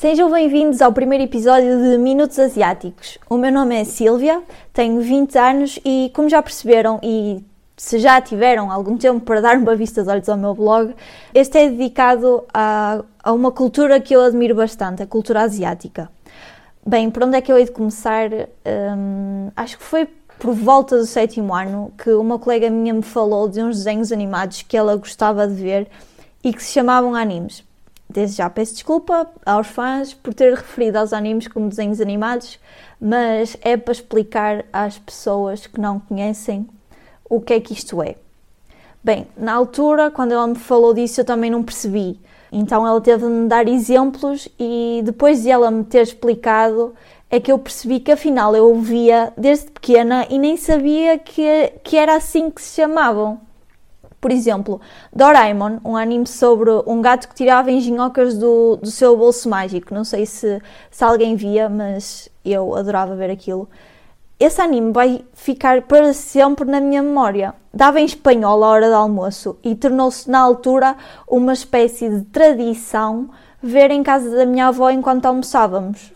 Sejam bem-vindos ao primeiro episódio de Minutos Asiáticos. O meu nome é Silvia, tenho 20 anos e, como já perceberam, e se já tiveram algum tempo para dar uma vista de olhos ao meu blog, este é dedicado a, a uma cultura que eu admiro bastante, a cultura asiática. Bem, por onde é que eu hei de começar? Hum, acho que foi por volta do sétimo ano que uma colega minha me falou de uns desenhos animados que ela gostava de ver e que se chamavam animes. Desde já peço desculpa aos fãs por ter referido aos animes como desenhos animados, mas é para explicar às pessoas que não conhecem o que é que isto é. Bem, na altura, quando ela me falou disso, eu também não percebi. Então ela teve de me dar exemplos e depois de ela me ter explicado, é que eu percebi que afinal eu ouvia desde pequena e nem sabia que, que era assim que se chamavam. Por exemplo, Doraemon, um anime sobre um gato que tirava engenhocas do, do seu bolso mágico. Não sei se, se alguém via, mas eu adorava ver aquilo esse anime vai ficar para sempre na minha memória. Dava em espanhol à hora do almoço e tornou-se na altura uma espécie de tradição ver em casa da minha avó enquanto almoçávamos.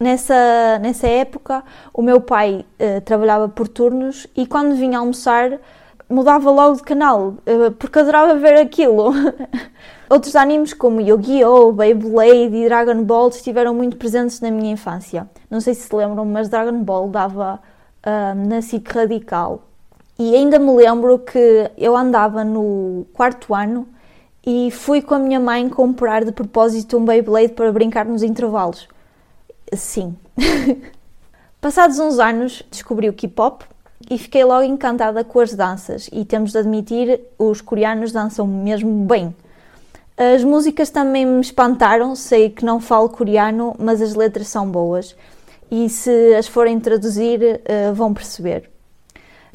Nessa, nessa época, o meu pai eh, trabalhava por turnos e quando vinha almoçar mudava logo de canal, eh, porque adorava ver aquilo. Outros animes como Yu-Gi-Oh!, Beyblade e Dragon Ball estiveram muito presentes na minha infância. Não sei se se lembram, mas Dragon Ball dava uh, na SIC Radical. E ainda me lembro que eu andava no quarto ano e fui com a minha mãe comprar de propósito um Beyblade para brincar nos intervalos. Sim. Passados uns anos, descobri o K-pop e fiquei logo encantada com as danças. E temos de admitir, os coreanos dançam mesmo bem. As músicas também me espantaram, sei que não falo coreano, mas as letras são boas e se as forem traduzir uh, vão perceber.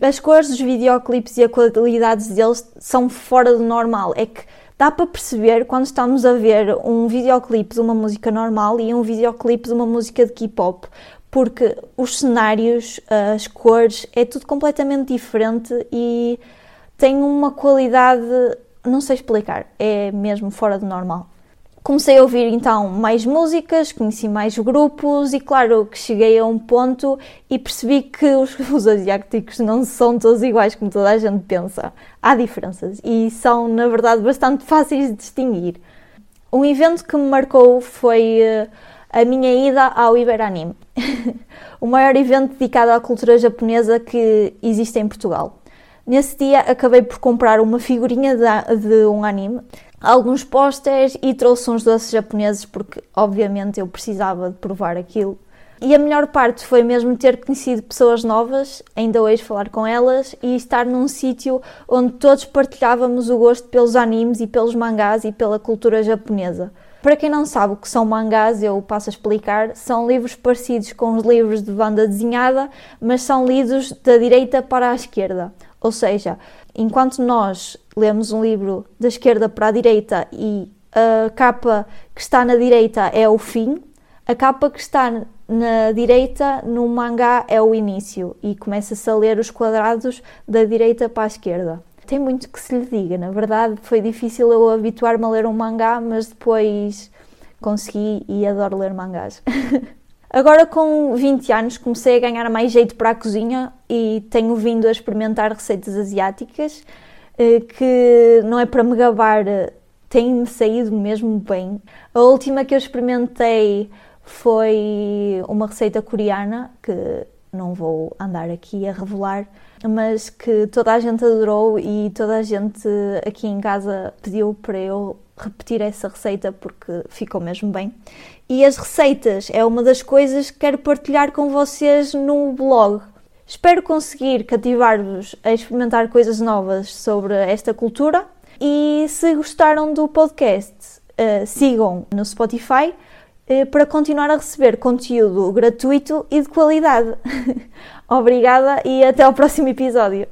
As cores dos videoclipes e a qualidade deles são fora do normal. É que dá para perceber quando estamos a ver um videoclipe de uma música normal e um videoclipe de uma música de K-pop, porque os cenários, as cores, é tudo completamente diferente e tem uma qualidade não sei explicar, é mesmo fora do normal. Comecei a ouvir então mais músicas, conheci mais grupos e claro que cheguei a um ponto e percebi que os, os asiáticos não são todos iguais como toda a gente pensa. Há diferenças e são na verdade bastante fáceis de distinguir. Um evento que me marcou foi eh, a minha ida ao Iberanime, o maior evento dedicado à cultura japonesa que existe em Portugal. Nesse dia acabei por comprar uma figurinha de, um anime, alguns posters e trouxe uns doces japoneses porque, obviamente, eu precisava de provar aquilo. E a melhor parte foi mesmo ter conhecido pessoas novas, ainda hoje falar com elas e estar num sítio onde todos partilhávamos o gosto pelos animes e pelos mangás e pela cultura japonesa. Para quem não sabe o que são mangás, eu passo a explicar. São livros parecidos com os livros de banda desenhada, mas são lidos da direita para a esquerda. Ou seja, enquanto nós lemos um livro da esquerda para a direita e a capa que está na direita é o fim, a capa que está na direita no mangá é o início e começa-se a ler os quadrados da direita para a esquerda. Tem muito que se lhe diga, na verdade foi difícil eu habituar-me a ler um mangá, mas depois consegui e adoro ler mangás. Agora, com 20 anos, comecei a ganhar mais jeito para a cozinha e tenho vindo a experimentar receitas asiáticas eh, que não é para me gabar, tem-me saído mesmo bem. A última que eu experimentei foi uma receita coreana que não vou andar aqui a revelar, mas que toda a gente adorou e toda a gente aqui em casa pediu para eu repetir essa receita porque ficou mesmo bem. E as receitas é uma das coisas que quero partilhar com vocês no blog. Espero conseguir cativar-vos a experimentar coisas novas sobre esta cultura. E se gostaram do podcast, uh, sigam no Spotify para continuar a receber conteúdo gratuito e de qualidade. Obrigada e até ao próximo episódio.